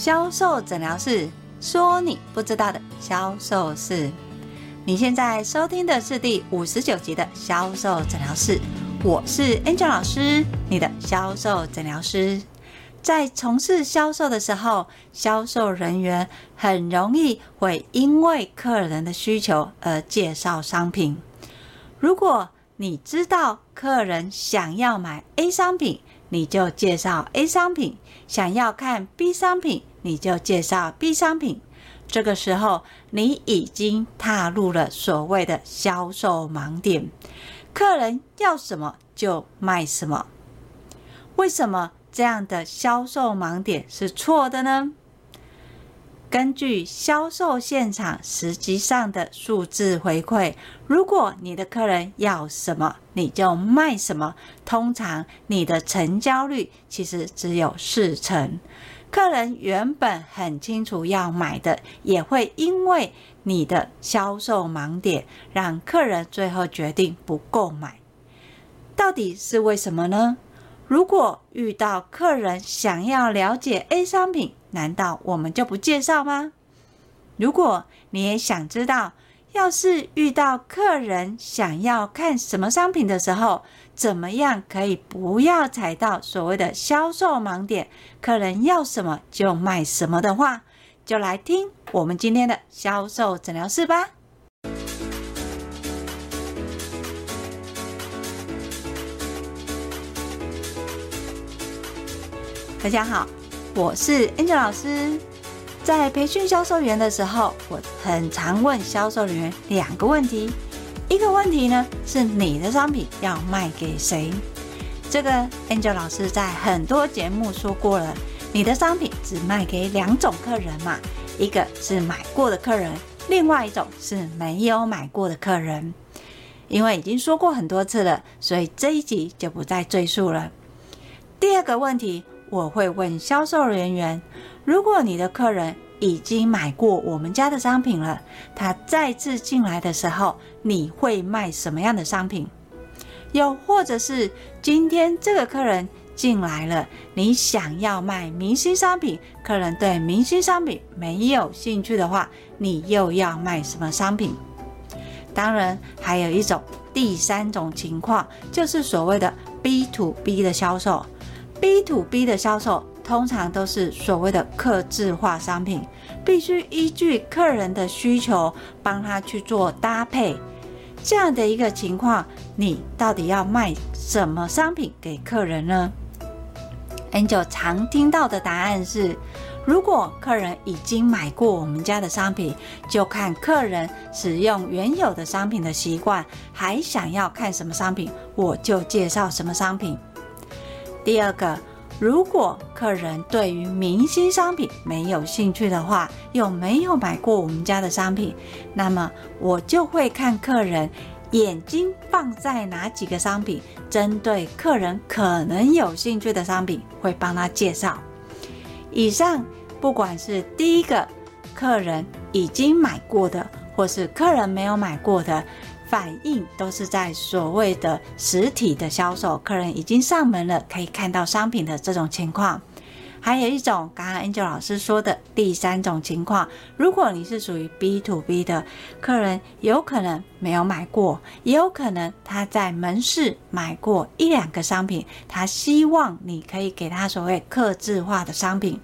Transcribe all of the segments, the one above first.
销售诊疗室说你不知道的销售事。你现在收听的是第五十九集的销售诊疗室，我是 Angel 老师，你的销售诊疗师。在从事销售的时候，销售人员很容易会因为客人的需求而介绍商品。如果你知道客人想要买 A 商品，你就介绍 A 商品；想要看 B 商品，你就介绍 B 商品。这个时候，你已经踏入了所谓的销售盲点。客人要什么就卖什么。为什么这样的销售盲点是错的呢？根据销售现场实际上的数字回馈，如果你的客人要什么，你就卖什么。通常你的成交率其实只有四成。客人原本很清楚要买的，也会因为你的销售盲点，让客人最后决定不购买。到底是为什么呢？如果遇到客人想要了解 A 商品，难道我们就不介绍吗？如果你也想知道，要是遇到客人想要看什么商品的时候，怎么样可以不要踩到所谓的销售盲点？客人要什么就卖什么的话，就来听我们今天的销售诊疗室吧。大家好。我是 Angel 老师，在培训销售员的时候，我很常问销售人员两个问题。一个问题呢，是你的商品要卖给谁？这个 Angel 老师在很多节目说过了，你的商品只卖给两种客人嘛，一个是买过的客人，另外一种是没有买过的客人。因为已经说过很多次了，所以这一集就不再赘述了。第二个问题。我会问销售人员：如果你的客人已经买过我们家的商品了，他再次进来的时候，你会卖什么样的商品？又或者是今天这个客人进来了，你想要卖明星商品，客人对明星商品没有兴趣的话，你又要卖什么商品？当然，还有一种第三种情况，就是所谓的 B to B 的销售。B to B 的销售通常都是所谓的客制化商品，必须依据客人的需求帮他去做搭配。这样的一个情况，你到底要卖什么商品给客人呢？Angel 常听到的答案是：如果客人已经买过我们家的商品，就看客人使用原有的商品的习惯，还想要看什么商品，我就介绍什么商品。第二个，如果客人对于明星商品没有兴趣的话，又没有买过我们家的商品，那么我就会看客人眼睛放在哪几个商品，针对客人可能有兴趣的商品，会帮他介绍。以上不管是第一个客人已经买过的，或是客人没有买过的。反应都是在所谓的实体的销售，客人已经上门了，可以看到商品的这种情况。还有一种，刚刚 Angel 老师说的第三种情况，如果你是属于 B to B 的客人，有可能没有买过，也有可能他在门市买过一两个商品，他希望你可以给他所谓客制化的商品。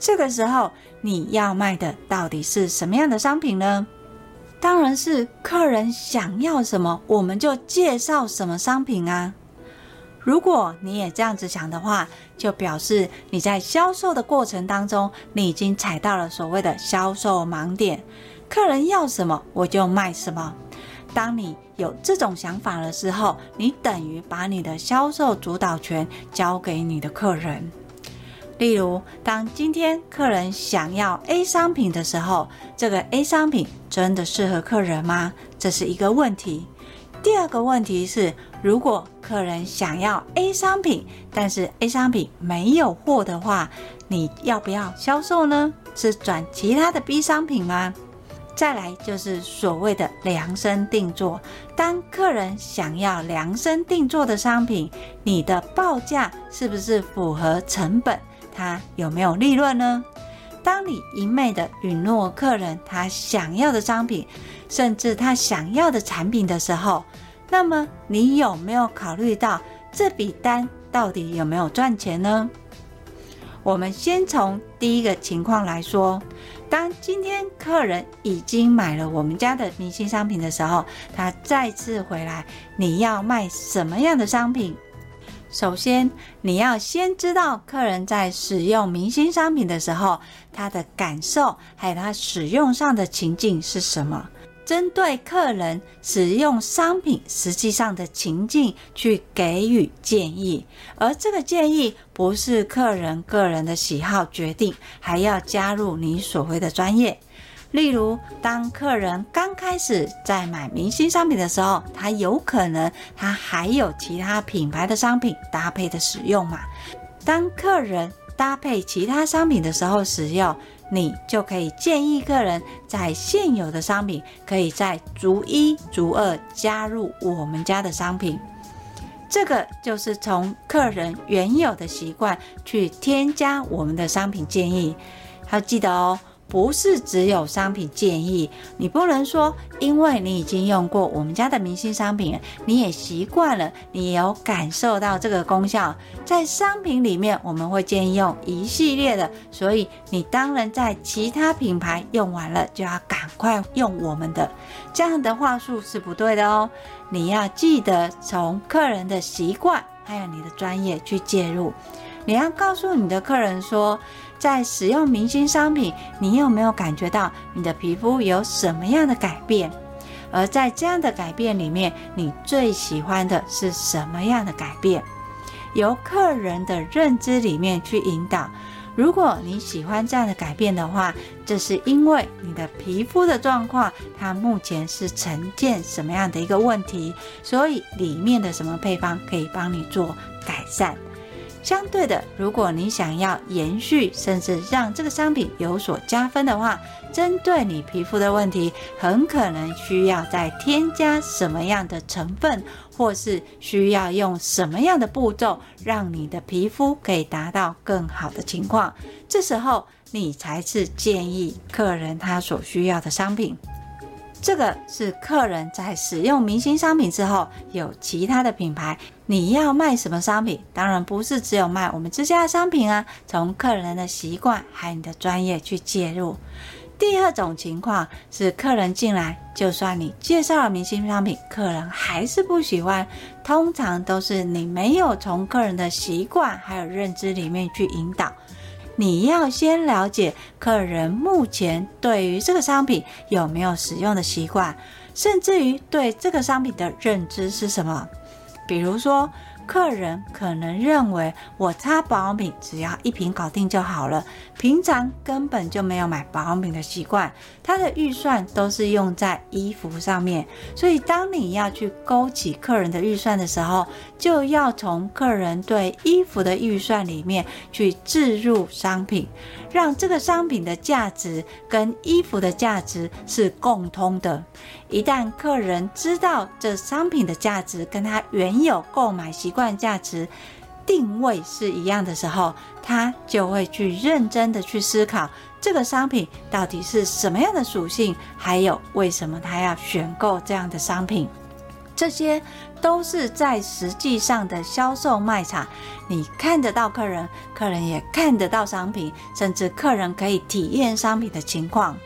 这个时候，你要卖的到底是什么样的商品呢？当然是客人想要什么，我们就介绍什么商品啊。如果你也这样子想的话，就表示你在销售的过程当中，你已经踩到了所谓的销售盲点。客人要什么，我就卖什么。当你有这种想法的时候，你等于把你的销售主导权交给你的客人。例如，当今天客人想要 A 商品的时候，这个 A 商品真的适合客人吗？这是一个问题。第二个问题是，如果客人想要 A 商品，但是 A 商品没有货的话，你要不要销售呢？是转其他的 B 商品吗？再来就是所谓的量身定做。当客人想要量身定做的商品，你的报价是不是符合成本？它有没有利润呢？当你一昧的允诺客人他想要的商品，甚至他想要的产品的时候，那么你有没有考虑到这笔单到底有没有赚钱呢？我们先从第一个情况来说，当今天客人已经买了我们家的明星商品的时候，他再次回来，你要卖什么样的商品？首先，你要先知道客人在使用明星商品的时候，他的感受还有他使用上的情境是什么。针对客人使用商品实际上的情境去给予建议，而这个建议不是客人个人的喜好决定，还要加入你所谓的专业。例如，当客人刚开始在买明星商品的时候，他有可能他还有其他品牌的商品搭配的使用嘛？当客人搭配其他商品的时候使用。你就可以建议客人在现有的商品，可以在逐一、逐二加入我们家的商品。这个就是从客人原有的习惯去添加我们的商品建议。要记得哦。不是只有商品建议，你不能说，因为你已经用过我们家的明星商品，你也习惯了，你有感受到这个功效。在商品里面，我们会建议用一系列的，所以你当然在其他品牌用完了，就要赶快用我们的。这样的话术是不对的哦。你要记得从客人的习惯还有你的专业去介入，你要告诉你的客人说。在使用明星商品，你有没有感觉到你的皮肤有什么样的改变？而在这样的改变里面，你最喜欢的是什么样的改变？由客人的认知里面去引导。如果你喜欢这样的改变的话，这是因为你的皮肤的状况，它目前是呈现什么样的一个问题，所以里面的什么配方可以帮你做改善。相对的，如果你想要延续，甚至让这个商品有所加分的话，针对你皮肤的问题，很可能需要再添加什么样的成分，或是需要用什么样的步骤，让你的皮肤可以达到更好的情况。这时候，你才是建议客人他所需要的商品。这个是客人在使用明星商品之后，有其他的品牌，你要卖什么商品？当然不是只有卖我们之家的商品啊。从客人的习惯还有你的专业去介入。第二种情况是客人进来，就算你介绍了明星商品，客人还是不喜欢。通常都是你没有从客人的习惯还有认知里面去引导。你要先了解客人目前对于这个商品有没有使用的习惯，甚至于对这个商品的认知是什么。比如说，客人可能认为我擦保养品只要一瓶搞定就好了，平常根本就没有买保养品的习惯，他的预算都是用在衣服上面。所以，当你要去勾起客人的预算的时候，就要从客人对衣服的预算里面去置入商品，让这个商品的价值跟衣服的价值是共通的。一旦客人知道这商品的价值跟他原有购买习惯价值定位是一样的时候，他就会去认真的去思考这个商品到底是什么样的属性，还有为什么他要选购这样的商品。这些都是在实际上的销售卖场，你看得到客人，客人也看得到商品，甚至客人可以体验商品的情况。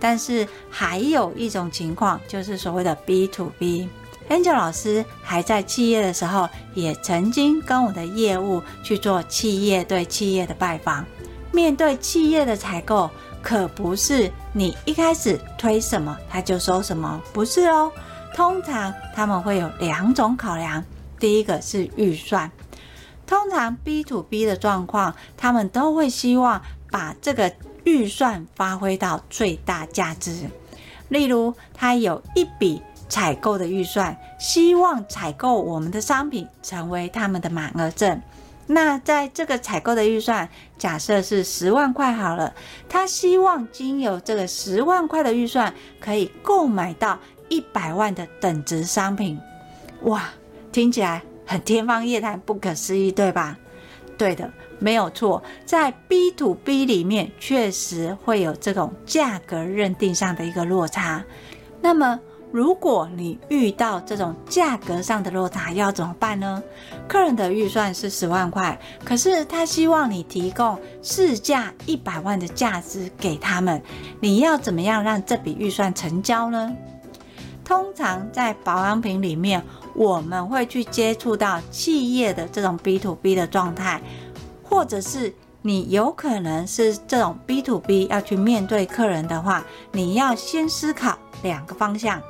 但是还有一种情况，就是所谓的 B to B。Angel 老师还在企业的时候，也曾经跟我的业务去做企业对企业的拜访。面对企业的采购，可不是你一开始推什么他就收什么，不是哦。通常他们会有两种考量，第一个是预算。通常 B to B 的状况，他们都会希望把这个。预算发挥到最大价值，例如他有一笔采购的预算，希望采购我们的商品成为他们的满额赠。那在这个采购的预算，假设是十万块好了，他希望经由这个十万块的预算，可以购买到一百万的等值商品。哇，听起来很天方夜谭，不可思议，对吧？对的。没有错，在 B to B 里面确实会有这种价格认定上的一个落差。那么，如果你遇到这种价格上的落差，要怎么办呢？客人的预算是十万块，可是他希望你提供市价一百万的价值给他们，你要怎么样让这笔预算成交呢？通常在保养品里面，我们会去接触到企业的这种 B to B 的状态。或者是你有可能是这种 B to B 要去面对客人的话，你要先思考两个方向。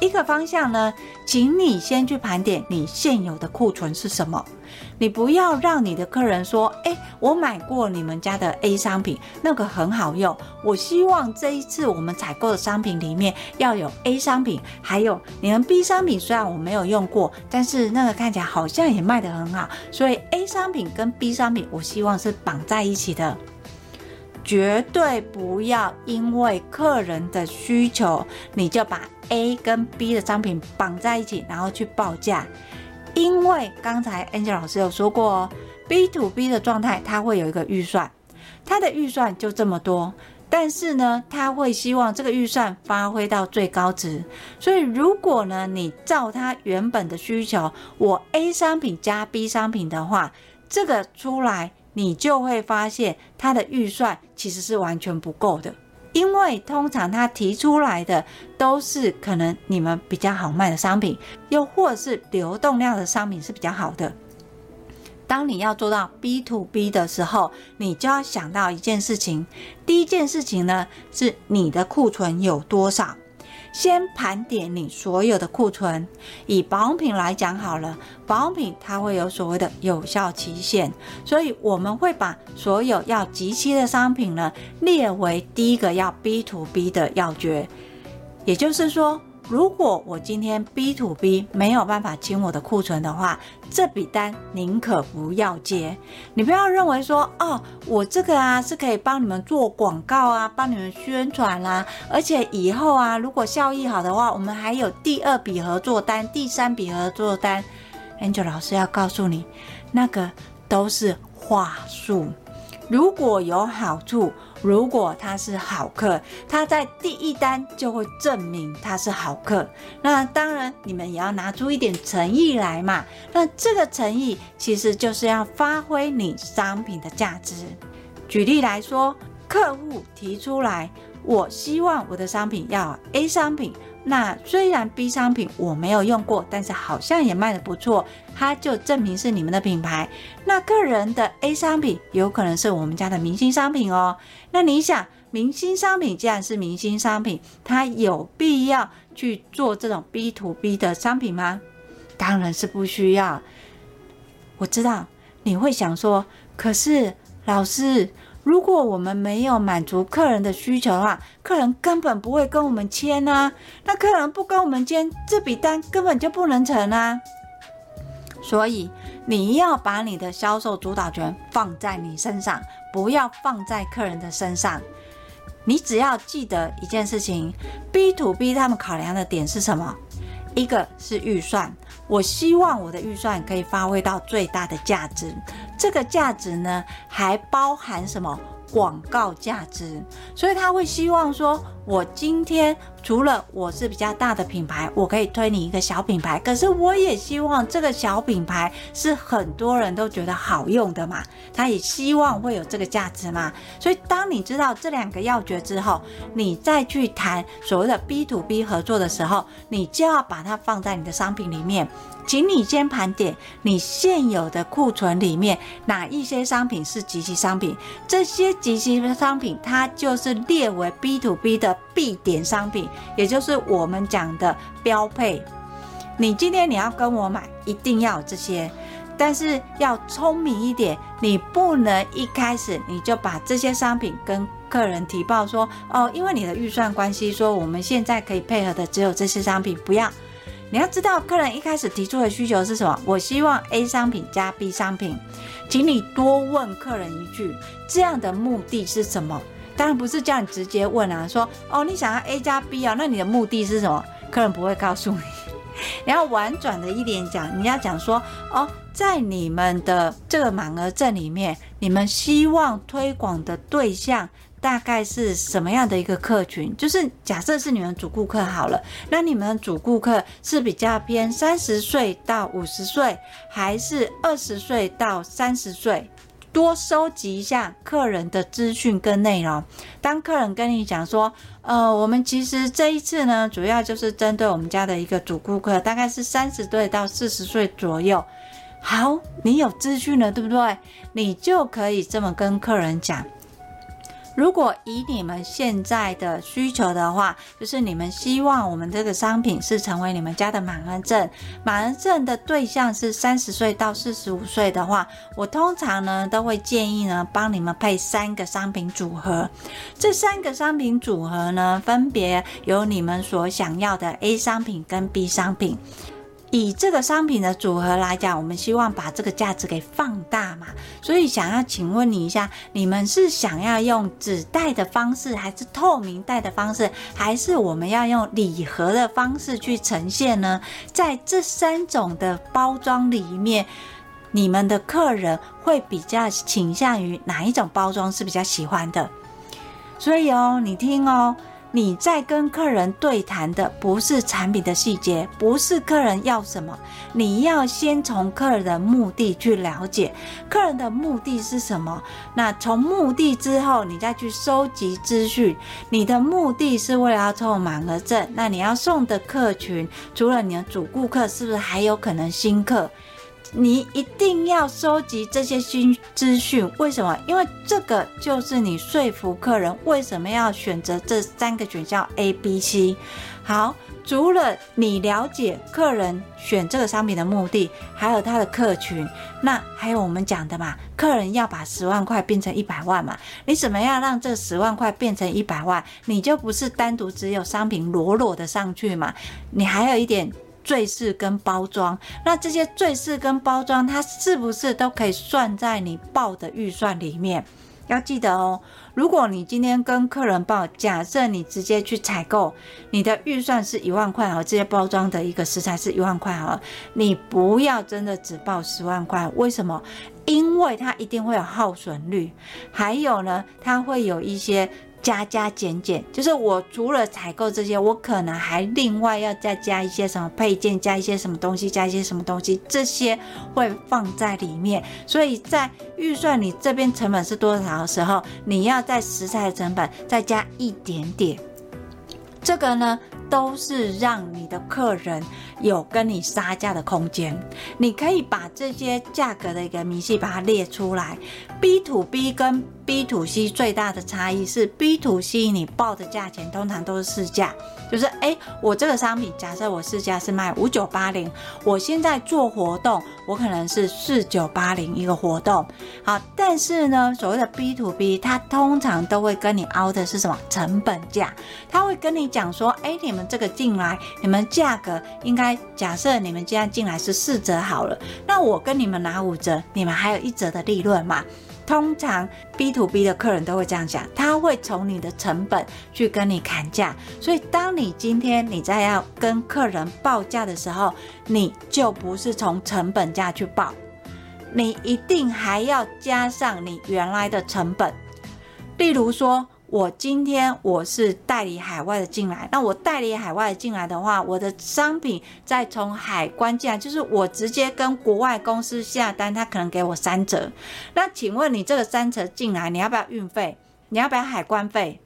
一个方向呢，请你先去盘点你现有的库存是什么。你不要让你的客人说：“诶，我买过你们家的 A 商品，那个很好用。我希望这一次我们采购的商品里面要有 A 商品，还有你们 B 商品。虽然我没有用过，但是那个看起来好像也卖得很好。所以 A 商品跟 B 商品，我希望是绑在一起的。绝对不要因为客人的需求，你就把 A 跟 B 的商品绑在一起，然后去报价。”因为刚才 Angel 老师有说过哦，B to B 的状态，他会有一个预算，他的预算就这么多，但是呢，他会希望这个预算发挥到最高值。所以，如果呢，你照他原本的需求，我 A 商品加 B 商品的话，这个出来，你就会发现他的预算其实是完全不够的。因为通常他提出来的都是可能你们比较好卖的商品，又或是流动量的商品是比较好的。当你要做到 B to B 的时候，你就要想到一件事情。第一件事情呢，是你的库存有多少。先盘点你所有的库存，以保养品来讲好了，保养品它会有所谓的有效期限，所以我们会把所有要集期的商品呢列为第一个要 B to B 的要诀，也就是说。如果我今天 B to B 没有办法清我的库存的话，这笔单宁可不要接。你不要认为说，哦，我这个啊是可以帮你们做广告啊，帮你们宣传啦，而且以后啊，如果效益好的话，我们还有第二笔合作单、第三笔合作单。Angel 老师要告诉你，那个都是话术。如果有好处。如果他是好客，他在第一单就会证明他是好客。那当然，你们也要拿出一点诚意来嘛。那这个诚意其实就是要发挥你商品的价值。举例来说，客户提出来，我希望我的商品要 A 商品。那虽然 B 商品我没有用过，但是好像也卖得不错，它就证明是你们的品牌。那个人的 A 商品有可能是我们家的明星商品哦。那你想，明星商品既然是明星商品，它有必要去做这种 B to B 的商品吗？当然是不需要。我知道你会想说，可是老师。如果我们没有满足客人的需求的话，客人根本不会跟我们签啊。那客人不跟我们签，这笔单根本就不能成啊。所以你要把你的销售主导权放在你身上，不要放在客人的身上。你只要记得一件事情：B to B 他们考量的点是什么？一个是预算，我希望我的预算可以发挥到最大的价值。这个价值呢，还包含什么？广告价值，所以他会希望说，我今天除了我是比较大的品牌，我可以推你一个小品牌，可是我也希望这个小品牌是很多人都觉得好用的嘛，他也希望会有这个价值嘛。所以当你知道这两个要诀之后，你再去谈所谓的 B to B 合作的时候，你就要把它放在你的商品里面。请你先盘点你现有的库存里面哪一些商品是即期商品，这些即期的商品它就是列为 B to B 的必点商品，也就是我们讲的标配。你今天你要跟我买，一定要有这些，但是要聪明一点，你不能一开始你就把这些商品跟客人提报说，哦，因为你的预算关系，说我们现在可以配合的只有这些商品，不要。你要知道，客人一开始提出的需求是什么？我希望 A 商品加 B 商品，请你多问客人一句，这样的目的是什么？当然不是叫你直接问啊，说哦，你想要 A 加 B 啊，那你的目的是什么？客人不会告诉你。你要婉转的一点讲，你要讲说哦，在你们的这个满额赠里面，你们希望推广的对象大概是什么样的一个客群？就是假设是你们主顾客好了，那你们主顾客是比较偏三十岁到五十岁，还是二十岁到三十岁？多收集一下客人的资讯跟内容。当客人跟你讲说，呃，我们其实这一次呢，主要就是针对我们家的一个主顾客，大概是三十岁到四十岁左右。好，你有资讯了，对不对？你就可以这么跟客人讲。如果以你们现在的需求的话，就是你们希望我们这个商品是成为你们家的满额赠，满额赠的对象是三十岁到四十五岁的话，我通常呢都会建议呢帮你们配三个商品组合。这三个商品组合呢，分别有你们所想要的 A 商品跟 B 商品。以这个商品的组合来讲，我们希望把这个价值给放大嘛，所以想要请问你一下，你们是想要用纸袋的方式，还是透明袋的方式，还是我们要用礼盒的方式去呈现呢？在这三种的包装里面，你们的客人会比较倾向于哪一种包装是比较喜欢的？所以哦，你听哦。你在跟客人对谈的不是产品的细节，不是客人要什么，你要先从客人的目的去了解客人的目的是什么。那从目的之后，你再去收集资讯。你的目的是为了要凑满额赠，那你要送的客群，除了你的主顾客，是不是还有可能新客？你一定要收集这些新资讯，为什么？因为这个就是你说服客人为什么要选择这三个选项 A、B、C。好，除了你了解客人选这个商品的目的，还有他的客群，那还有我们讲的嘛，客人要把十万块变成一百万嘛，你怎么样让这十万块变成一百万？你就不是单独只有商品裸裸的上去嘛，你还有一点。赘饰跟包装，那这些赘饰跟包装，它是不是都可以算在你报的预算里面？要记得哦，如果你今天跟客人报，假设你直接去采购，你的预算是一万块哦，这些包装的一个食材是一万块哦，你不要真的只报十万块，为什么？因为它一定会有耗损率，还有呢，它会有一些。加加减减，就是我除了采购这些，我可能还另外要再加一些什么配件，加一些什么东西，加一些什么东西，这些会放在里面。所以在预算你这边成本是多少的时候，你要在食材成本再加一点点。这个呢，都是让你的客人有跟你杀价的空间。你可以把这些价格的一个明细把它列出来。B to B 跟 B to C 最大的差异是，B to C 你报的价钱通常都是市价，就是诶，我这个商品假设我市价是卖五九八零，我现在做活动，我可能是四九八零一个活动。好，但是呢，所谓的 B to B，它通常都会跟你凹的是什么成本价？他会跟你讲说，诶，你们这个进来，你们价格应该假设你们既然进来是四折好了，那我跟你们拿五折，你们还有一折的利润嘛？通常 B to B 的客人都会这样讲，他会从你的成本去跟你砍价，所以当你今天你在要跟客人报价的时候，你就不是从成本价去报，你一定还要加上你原来的成本，例如说。我今天我是代理海外的进来，那我代理海外的进来的话，我的商品再从海关进来，就是我直接跟国外公司下单，他可能给我三折。那请问你这个三折进来，你要不要运费？你要不要海关费？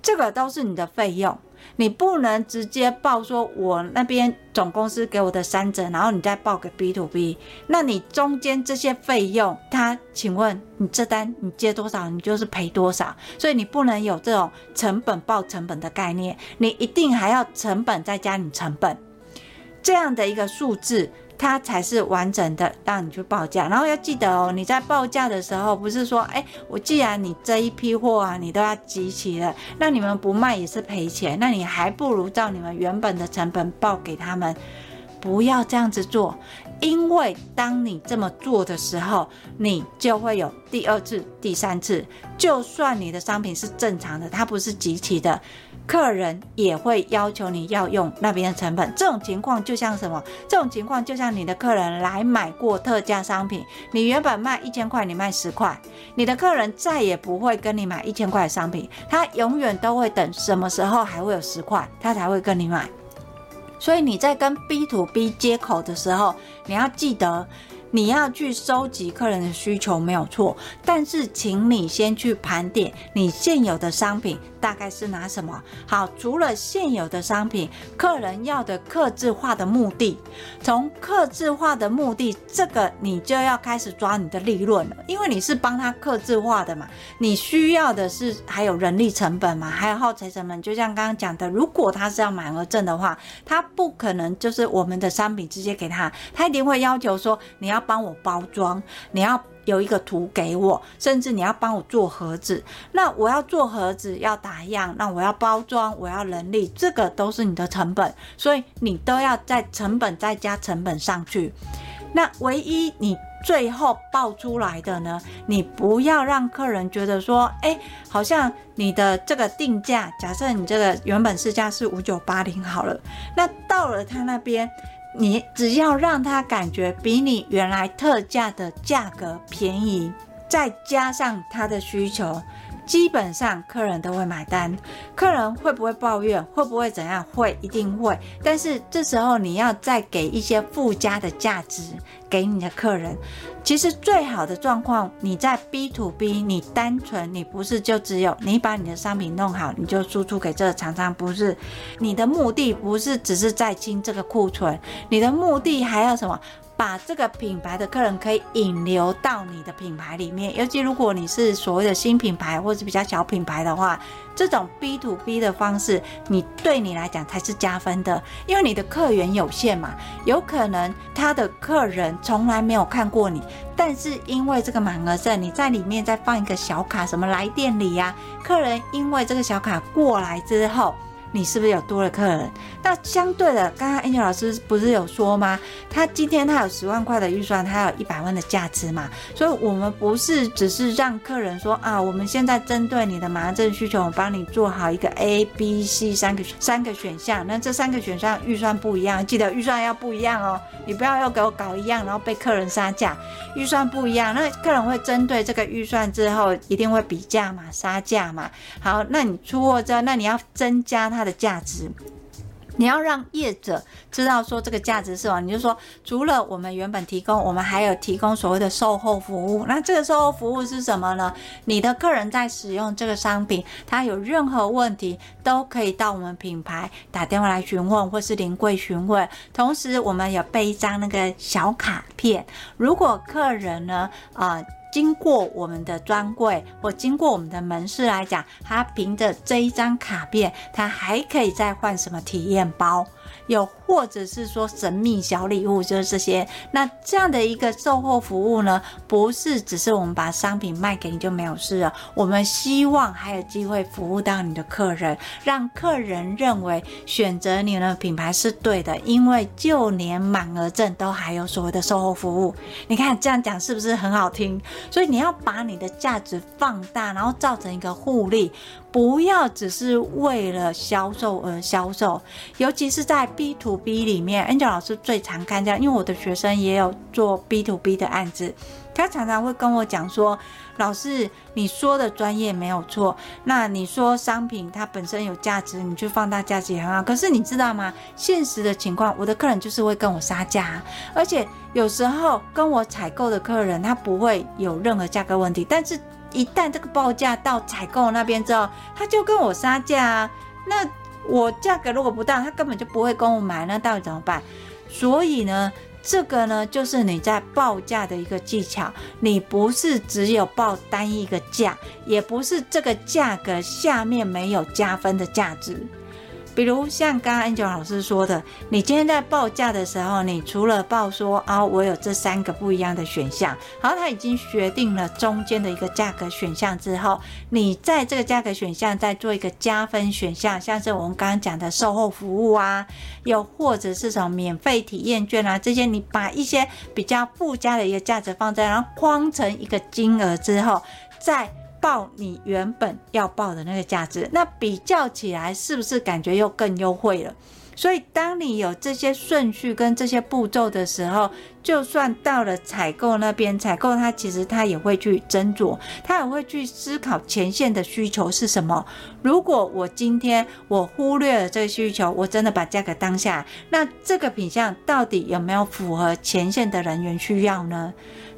这个都是你的费用。你不能直接报说，我那边总公司给我的三折，然后你再报给 B to B，那你中间这些费用，他请问你这单你接多少，你就是赔多少，所以你不能有这种成本报成本的概念，你一定还要成本再加你成本，这样的一个数字。它才是完整的，让你去报价。然后要记得哦，你在报价的时候，不是说，哎，我既然你这一批货啊，你都要集齐了，那你们不卖也是赔钱，那你还不如照你们原本的成本报给他们。不要这样子做，因为当你这么做的时候，你就会有第二次、第三次。就算你的商品是正常的，它不是即期的，客人也会要求你要用那边的成本。这种情况就像什么？这种情况就像你的客人来买过特价商品，你原本卖一千块，你卖十块，你的客人再也不会跟你买一千块的商品，他永远都会等什么时候还会有十块，他才会跟你买。所以你在跟 B to B 接口的时候，你要记得。你要去收集客人的需求没有错，但是请你先去盘点你现有的商品大概是拿什么？好，除了现有的商品，客人要的客制化的目的，从客制化的目的，这个你就要开始抓你的利润了，因为你是帮他客制化的嘛，你需要的是还有人力成本嘛，还有耗材成本，就像刚刚讲的，如果他是要满额赠的话，他不可能就是我们的商品直接给他，他一定会要求说你要。帮我包装，你要有一个图给我，甚至你要帮我做盒子。那我要做盒子，要打样，那我要包装，我要人力，这个都是你的成本，所以你都要在成本再加成本上去。那唯一你最后报出来的呢，你不要让客人觉得说，哎，好像你的这个定价，假设你这个原本市价是五九八零好了，那到了他那边。你只要让他感觉比你原来特价的价格便宜，再加上他的需求，基本上客人都会买单。客人会不会抱怨？会不会怎样？会，一定会。但是这时候你要再给一些附加的价值给你的客人。其实最好的状况，你在 B to B，你单纯你不是就只有你把你的商品弄好，你就输出给这个厂商，不是。你的目的不是只是在清这个库存，你的目的还要什么？把这个品牌的客人可以引流到你的品牌里面，尤其如果你是所谓的新品牌或者比较小品牌的话，这种 B to B 的方式，你对你来讲才是加分的，因为你的客源有限嘛，有可能他的客人从来没有看过你，但是因为这个满额赠，你在里面再放一个小卡，什么来店里呀，客人因为这个小卡过来之后。你是不是有多了客人？那相对的，刚刚 Angel 老师不是有说吗？他今天他有十万块的预算，他有一百万的价值嘛？所以，我们不是只是让客人说啊，我们现在针对你的满额赠需求，我帮你做好一个 A、B、C 三个三个选项。那这三个选项预算不一样，记得预算要不一样哦。你不要又给我搞一样，然后被客人杀价。预算不一样，那客人会针对这个预算之后，一定会比价嘛，杀价嘛。好，那你出货之后，那你要增加他。它的价值，你要让业者知道说这个价值是什么。你就说，除了我们原本提供，我们还有提供所谓的售后服务。那这个售后服务是什么呢？你的客人在使用这个商品，他有任何问题，都可以到我们品牌打电话来询问，或是临柜询问。同时，我们有备一张那个小卡片，如果客人呢，啊、经过我们的专柜或经过我们的门市来讲，他凭着这一张卡片，他还可以再换什么体验包。有，或者是说神秘小礼物，就是这些。那这样的一个售后服务呢，不是只是我们把商品卖给你就没有事了。我们希望还有机会服务到你的客人，让客人认为选择你的品牌是对的，因为就连满额赠都还有所谓的售后服务。你看这样讲是不是很好听？所以你要把你的价值放大，然后造成一个互利。不要只是为了销售而销售，尤其是在 B to B 里面，Angel 老师最常看见，因为我的学生也有做 B to B 的案子，他常常会跟我讲说：“老师，你说的专业没有错，那你说商品它本身有价值，你去放大价值也很好。可是你知道吗？现实的情况，我的客人就是会跟我杀价，而且有时候跟我采购的客人他不会有任何价格问题，但是。”一旦这个报价到采购那边之后，他就跟我杀价啊。那我价格如果不到，他根本就不会跟我买。那到底怎么办？所以呢，这个呢，就是你在报价的一个技巧。你不是只有报单一个价，也不是这个价格下面没有加分的价值。比如像刚刚 Angel 老师说的，你今天在报价的时候，你除了报说啊，我有这三个不一样的选项，然后他已经决定了中间的一个价格选项之后，你在这个价格选项再做一个加分选项，像是我们刚刚讲的售后服务啊，又或者是什么免费体验券啊，这些你把一些比较附加的一个价值放在，然后框成一个金额之后，再。报你原本要报的那个价值，那比较起来是不是感觉又更优惠了？所以当你有这些顺序跟这些步骤的时候，就算到了采购那边，采购他其实他也会去斟酌，他也会去思考前线的需求是什么。如果我今天我忽略了这个需求，我真的把价格当下，那这个品相到底有没有符合前线的人员需要呢？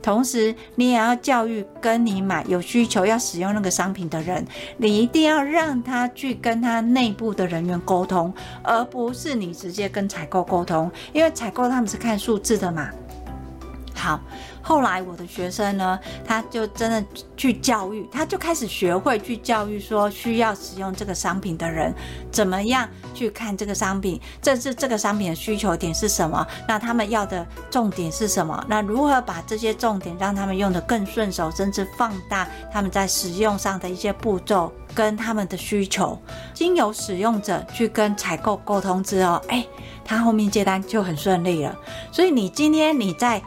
同时，你也要教育跟你买有需求要使用那个商品的人，你一定要让他去跟他内部的人员沟通，而不是你直接跟采购沟通，因为采购他们是看数字的嘛。好。后来我的学生呢，他就真的去教育，他就开始学会去教育说，需要使用这个商品的人，怎么样去看这个商品，这是这个商品的需求点是什么？那他们要的重点是什么？那如何把这些重点让他们用得更顺手，甚至放大他们在使用上的一些步骤跟他们的需求，经由使用者去跟采购沟通之后，哎，他后面接单就很顺利了。所以你今天你在。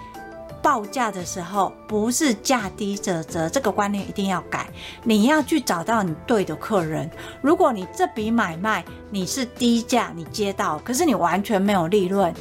报价的时候不是价低者折，这个观念一定要改。你要去找到你对的客人。如果你这笔买卖你是低价，你接到，可是你完全没有利润，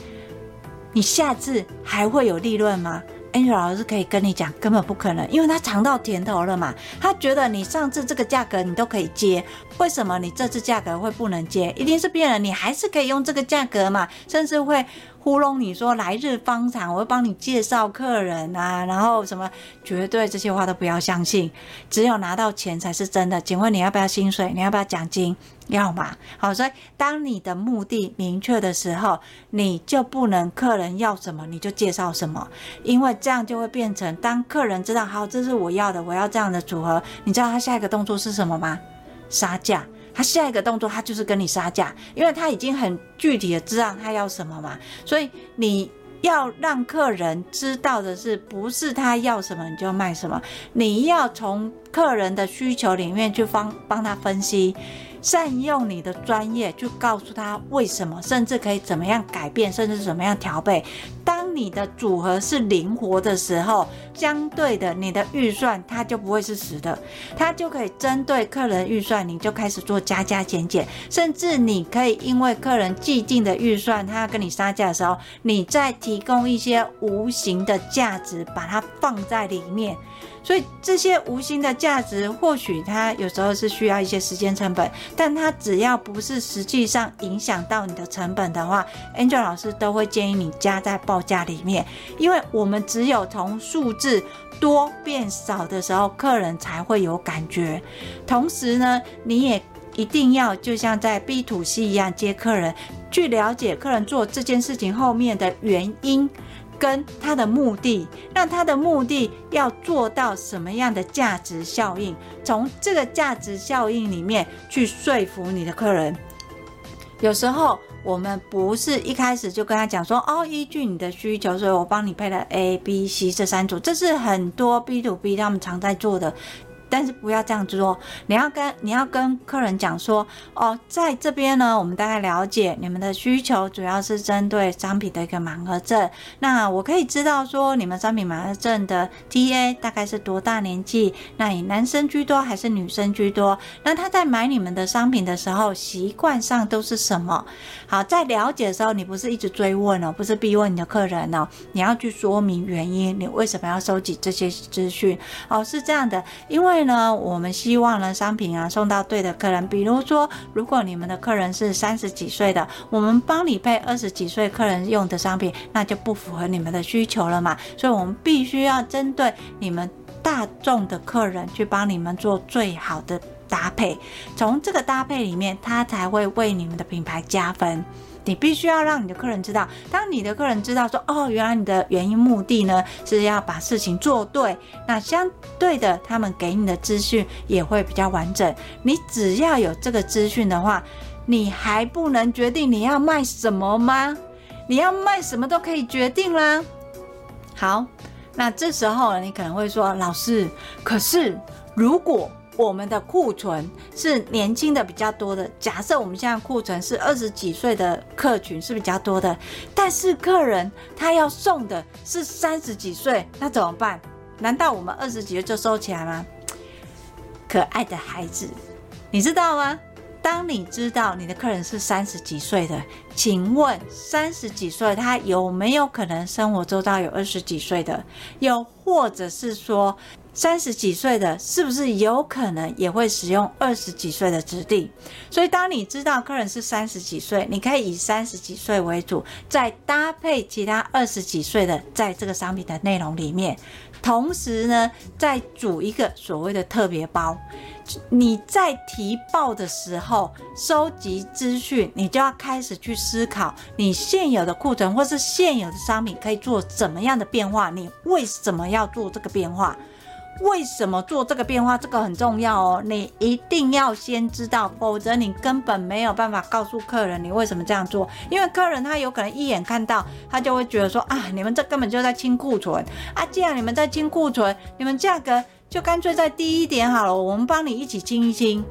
你下次还会有利润吗？Angel 老师可以跟你讲，根本不可能，因为他尝到甜头了嘛。他觉得你上次这个价格你都可以接，为什么你这次价格会不能接？一定是骗人，你还是可以用这个价格嘛，甚至会。糊弄你说来日方长，我会帮你介绍客人啊，然后什么绝对这些话都不要相信，只有拿到钱才是真的。请问你要不要薪水？你要不要奖金？要嘛。好，所以当你的目的明确的时候，你就不能客人要什么你就介绍什么，因为这样就会变成当客人知道好，这是我要的，我要这样的组合，你知道他下一个动作是什么吗？杀价。他下一个动作，他就是跟你杀价，因为他已经很具体的知道他要什么嘛。所以你要让客人知道的是，不是他要什么你就卖什么，你要从客人的需求里面去帮帮他分析。善用你的专业去告诉他为什么，甚至可以怎么样改变，甚至怎么样调配。当你的组合是灵活的时候，相对的，你的预算它就不会是死的，它就可以针对客人预算，你就开始做加加减减，甚至你可以因为客人既定的预算，他要跟你杀价的时候，你再提供一些无形的价值，把它放在里面。所以这些无形的价值，或许它有时候是需要一些时间成本，但它只要不是实际上影响到你的成本的话，Angel 老师都会建议你加在报价里面，因为我们只有从数字多变少的时候，客人才会有感觉。同时呢，你也一定要就像在 B to C 一样接客人，去了解客人做这件事情后面的原因。跟他的目的，让他的目的要做到什么样的价值效应？从这个价值效应里面去说服你的客人。有时候我们不是一开始就跟他讲说，哦，依据你的需求，所以我帮你配了 A、B、C 这三组，这是很多 B to B 他们常在做的。但是不要这样做，你要跟你要跟客人讲说，哦，在这边呢，我们大概了解你们的需求，主要是针对商品的一个满额赠。那我可以知道说，你们商品满额赠的 TA 大概是多大年纪？那以男生居多还是女生居多？那他在买你们的商品的时候，习惯上都是什么？好，在了解的时候，你不是一直追问哦，不是逼问你的客人哦，你要去说明原因，你为什么要收集这些资讯？哦，是这样的，因为。呢，我们希望呢，商品啊送到对的客人。比如说，如果你们的客人是三十几岁的，我们帮你配二十几岁客人用的商品，那就不符合你们的需求了嘛。所以我们必须要针对你们大众的客人去帮你们做最好的搭配。从这个搭配里面，他才会为你们的品牌加分。你必须要让你的客人知道，当你的客人知道说，哦，原来你的原因目的呢是要把事情做对，那相对的，他们给你的资讯也会比较完整。你只要有这个资讯的话，你还不能决定你要卖什么吗？你要卖什么都可以决定啦。好，那这时候你可能会说，老师，可是如果我们的库存是年轻的比较多的，假设我们现在库存是二十几岁的客群是比较多的，但是客人他要送的是三十几岁，那怎么办？难道我们二十几岁就收起来吗？可爱的孩子，你知道吗？当你知道你的客人是三十几岁的，请问三十几岁他有没有可能生活周遭有二十几岁的？又或者是说，三十几岁的是不是有可能也会使用二十几岁的质地？所以，当你知道客人是三十几岁，你可以以三十几岁为主，再搭配其他二十几岁的，在这个商品的内容里面。同时呢，再组一个所谓的特别包。你在提报的时候，收集资讯，你就要开始去思考，你现有的库存或是现有的商品可以做怎么样的变化？你为什么要做这个变化？为什么做这个变化？这个很重要哦，你一定要先知道，否则你根本没有办法告诉客人你为什么这样做。因为客人他有可能一眼看到，他就会觉得说啊，你们这根本就在清库存啊！既然你们在清库存，你们价格就干脆再低一点好了，我们帮你一起清一清。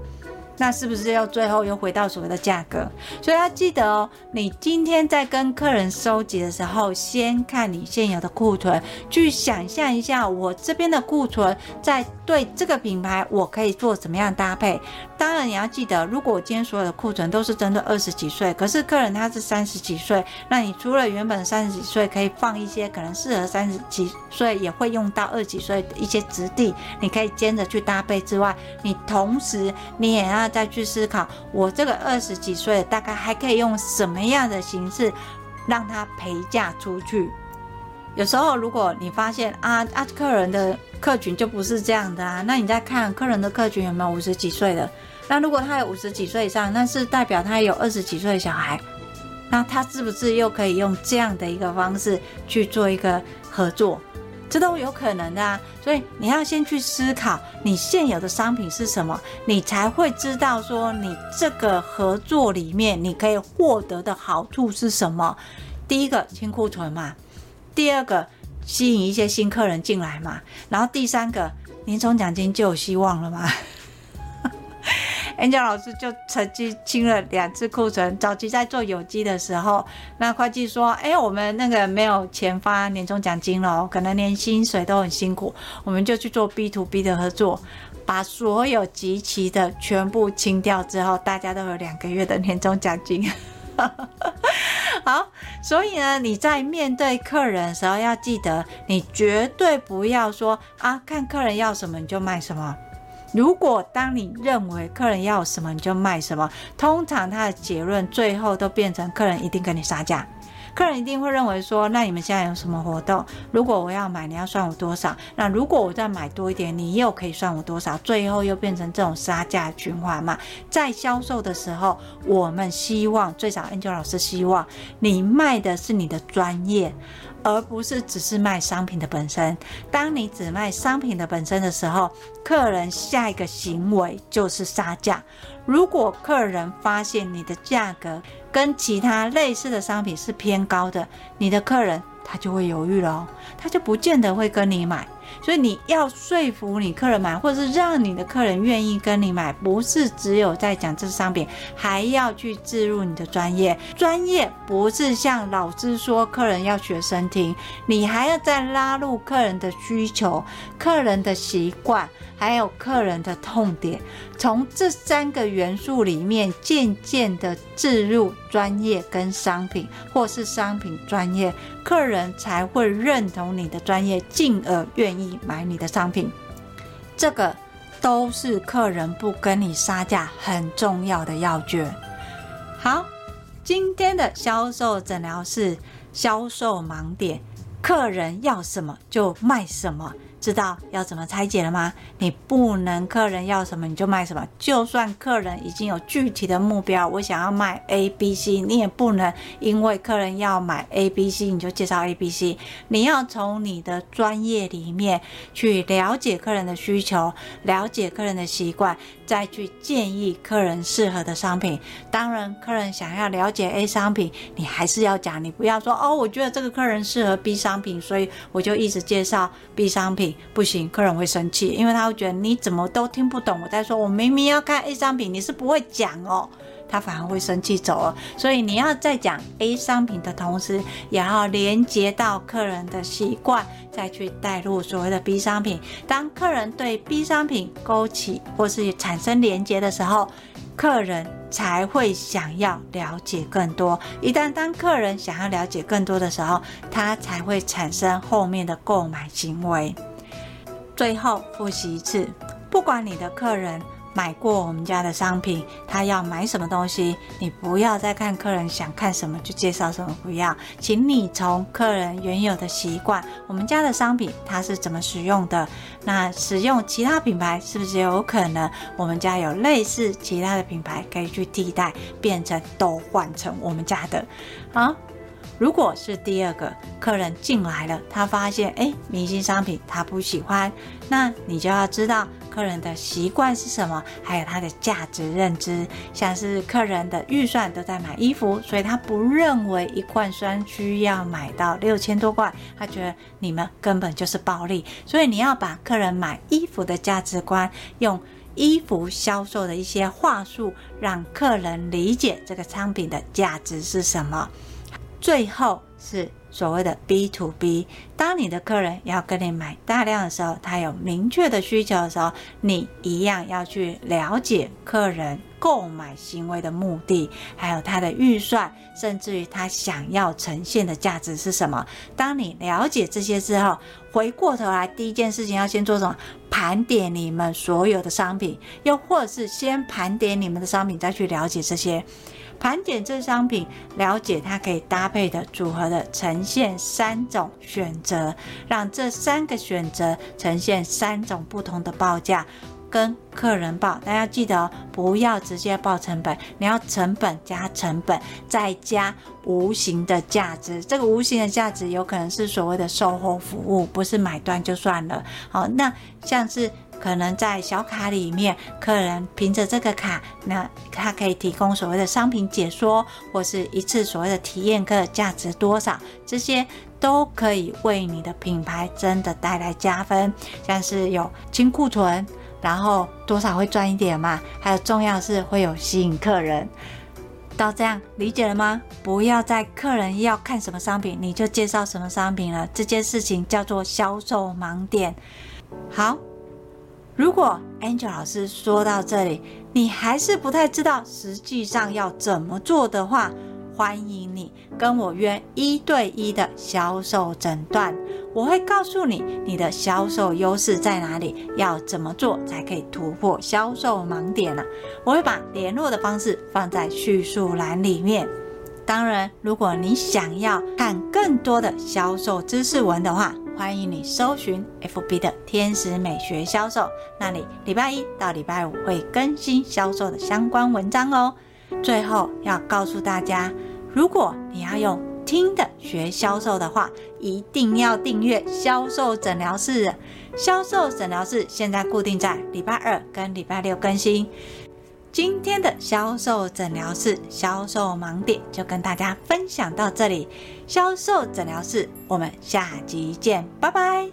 那是不是要最后又回到所谓的价格？所以要记得哦，你今天在跟客人收集的时候，先看你现有的库存，去想象一下我这边的库存在对这个品牌，我可以做怎么样搭配。当然你要记得，如果我今天所有的库存都是针对二十几岁，可是客人他是三十几岁，那你除了原本三十几岁可以放一些可能适合三十几岁也会用到二十几岁的一些质地，你可以兼着去搭配之外，你同时你也要。再去思考，我这个二十几岁大概还可以用什么样的形式让他陪嫁出去？有时候如果你发现啊，客人的客群就不是这样的啊，那你再看客人的客群有没有五十几岁的？那如果他有五十几岁以上，那是代表他有二十几岁的小孩，那他是不是又可以用这样的一个方式去做一个合作？这都有可能的啊，所以你要先去思考你现有的商品是什么，你才会知道说你这个合作里面你可以获得的好处是什么。第一个清库存嘛，第二个吸引一些新客人进来嘛，然后第三个年终奖金就有希望了嘛。Angel 老师就曾经清了两次库存。早期在做有机的时候，那会计说：“哎、我们那个没有钱发年终奖金了，可能连薪水都很辛苦。”我们就去做 B to B 的合作，把所有集齐的全部清掉之后，大家都有两个月的年终奖金。好，所以呢，你在面对客人的时候，要记得，你绝对不要说啊，看客人要什么你就卖什么。如果当你认为客人要什么你就卖什么，通常他的结论最后都变成客人一定跟你杀价，客人一定会认为说，那你们现在有什么活动？如果我要买，你要算我多少？那如果我再买多一点，你又可以算我多少？最后又变成这种杀价循环嘛。在销售的时候，我们希望最少 Angel 老师希望你卖的是你的专业。而不是只是卖商品的本身。当你只卖商品的本身的时候，客人下一个行为就是杀价。如果客人发现你的价格跟其他类似的商品是偏高的，你的客人他就会犹豫了哦，他就不见得会跟你买。所以你要说服你客人买，或者是让你的客人愿意跟你买，不是只有在讲这商品，还要去置入你的专业。专业不是像老师说客人要学生听，你还要再拉入客人的需求、客人的习惯，还有客人的痛点，从这三个元素里面渐渐的置入专业跟商品，或是商品专业，客人才会认同你的专业，进而愿意买你的商品。这个都是客人不跟你杀价很重要的要诀。好，今天的销售诊疗室销售盲点，客人要什么就卖什么。知道要怎么拆解了吗？你不能客人要什么你就卖什么，就算客人已经有具体的目标，我想要卖 A、B、C，你也不能因为客人要买 A、B、C 你就介绍 A、B、C。你要从你的专业里面去了解客人的需求，了解客人的习惯，再去建议客人适合的商品。当然，客人想要了解 A 商品，你还是要讲，你不要说哦，我觉得这个客人适合 B 商品，所以我就一直介绍 B 商品。不行，客人会生气，因为他会觉得你怎么都听不懂我在说。我明明要看 A 商品，你是不会讲哦，他反而会生气走了。所以你要在讲 A 商品的同时，也要连接到客人的习惯，再去带入所谓的 B 商品。当客人对 B 商品勾起或是产生连接的时候，客人才会想要了解更多。一旦当客人想要了解更多的时候，他才会产生后面的购买行为。最后复习一次，不管你的客人买过我们家的商品，他要买什么东西，你不要再看客人想看什么就介绍什么，不要，请你从客人原有的习惯，我们家的商品他是怎么使用的，那使用其他品牌是不是有可能我们家有类似其他的品牌可以去替代，变成都换成我们家的，好。如果是第二个客人进来了，他发现诶，明星商品他不喜欢，那你就要知道客人的习惯是什么，还有他的价值认知。像是客人的预算都在买衣服，所以他不认为一罐酸需要买到六千多块，他觉得你们根本就是暴利。所以你要把客人买衣服的价值观，用衣服销售的一些话术，让客人理解这个商品的价值是什么。最后是所谓的 B to B，当你的客人要跟你买大量的时候，他有明确的需求的时候，你一样要去了解客人购买行为的目的，还有他的预算，甚至于他想要呈现的价值是什么。当你了解这些之后，回过头来第一件事情要先做什么？盘点你们所有的商品，又或者是先盘点你们的商品，再去了解这些。盘点这商品，了解它可以搭配的组合的呈现三种选择，让这三个选择呈现三种不同的报价，跟客人报。大家记得哦，不要直接报成本，你要成本加成本，再加无形的价值。这个无形的价值有可能是所谓的售后服务，不是买断就算了。好，那像是。可能在小卡里面，客人凭着这个卡，那他可以提供所谓的商品解说，或是一次所谓的体验课，价值多少，这些都可以为你的品牌真的带来加分。像是有清库存，然后多少会赚一点嘛，还有重要是会有吸引客人。到这样理解了吗？不要在客人要看什么商品，你就介绍什么商品了。这件事情叫做销售盲点。好。如果 Angel 老师说到这里，你还是不太知道实际上要怎么做的话，欢迎你跟我约一对一的销售诊断。我会告诉你你的销售优势在哪里，要怎么做才可以突破销售盲点呢？我会把联络的方式放在叙述栏里面。当然，如果你想要看更多的销售知识文的话，欢迎你搜寻 FB 的天使美学销售，那里礼拜一到礼拜五会更新销售的相关文章哦。最后要告诉大家，如果你要用听的学销售的话，一定要订阅销售诊疗室。销售诊疗室现在固定在礼拜二跟礼拜六更新。今天的销售诊疗室销售盲点就跟大家分享到这里。销售诊疗室，我们下集见，拜拜。